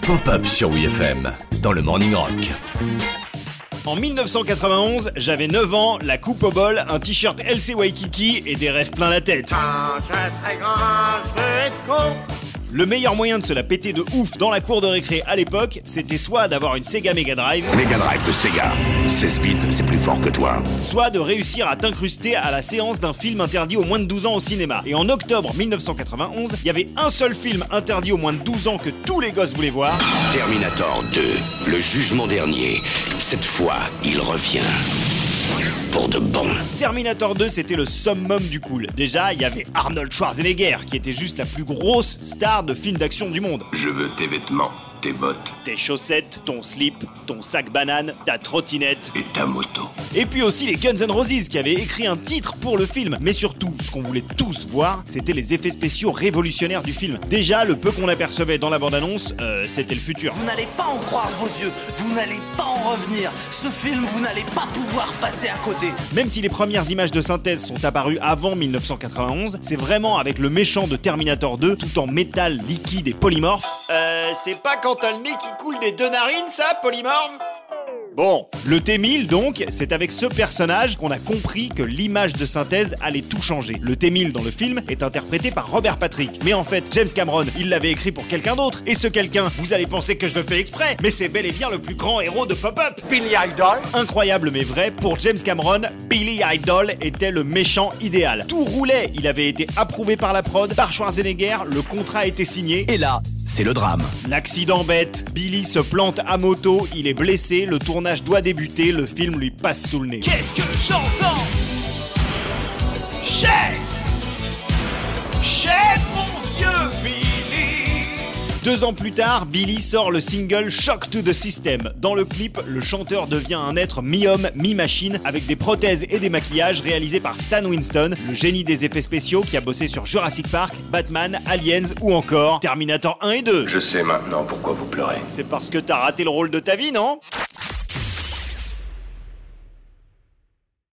Pop-up sur WFM dans le Morning Rock. En 1991, j'avais 9 ans, la coupe au bol, un t-shirt LC Waikiki et des rêves plein la tête. Quand je serai grand, je veux être con. Le meilleur moyen de se la péter de ouf dans la cour de récré à l'époque, c'était soit d'avoir une Sega Mega Drive, Mega Drive de Sega. 16 bits, c'est fort que toi. soit de réussir à t'incruster à la séance d'un film interdit aux moins de 12 ans au cinéma. Et en octobre 1991, il y avait un seul film interdit aux moins de 12 ans que tous les gosses voulaient voir. Terminator 2, le jugement dernier. Cette fois, il revient. Pour de bon. Terminator 2, c'était le summum du cool. Déjà, il y avait Arnold Schwarzenegger, qui était juste la plus grosse star de film d'action du monde. Je veux tes vêtements, tes bottes Tes chaussettes, ton slip, ton sac banane, ta trottinette. et ta moto. Et puis aussi les Guns N' Roses qui avaient écrit un titre pour le film. Mais surtout, ce qu'on voulait tous voir, c'était les effets spéciaux révolutionnaires du film. Déjà, le peu qu'on apercevait dans la bande-annonce, euh, c'était le futur. Vous n'allez pas en croire vos yeux, vous n'allez pas en revenir. Ce film, vous n'allez pas pouvoir passer à côté. Même si les premières images de synthèse sont apparues avant 1991, c'est vraiment avec le méchant de Terminator 2, tout en métal liquide et polymorphe. Euh, c'est pas quand t'as le nez qui coule des deux narines, ça, polymorphe Bon, le T-1000 donc, c'est avec ce personnage qu'on a compris que l'image de synthèse allait tout changer. Le T-1000 dans le film est interprété par Robert Patrick. Mais en fait, James Cameron, il l'avait écrit pour quelqu'un d'autre. Et ce quelqu'un, vous allez penser que je le fais exprès, mais c'est bel et bien le plus grand héros de Pop-Up. Billy Idol. Incroyable mais vrai, pour James Cameron, Billy Idol était le méchant idéal. Tout roulait, il avait été approuvé par la prod, par Schwarzenegger, le contrat était signé. Et là, c'est le drame. L'accident bête, Billy se plante à moto, il est blessé, le tournage doit débuter, le film lui passe sous le nez. Qu'est-ce que j'entends? Chef Deux ans plus tard, Billy sort le single Shock to the System. Dans le clip, le chanteur devient un être mi-homme, mi-machine, avec des prothèses et des maquillages réalisés par Stan Winston, le génie des effets spéciaux qui a bossé sur Jurassic Park, Batman, Aliens ou encore Terminator 1 et 2. Je sais maintenant pourquoi vous pleurez. C'est parce que t'as raté le rôle de ta vie, non?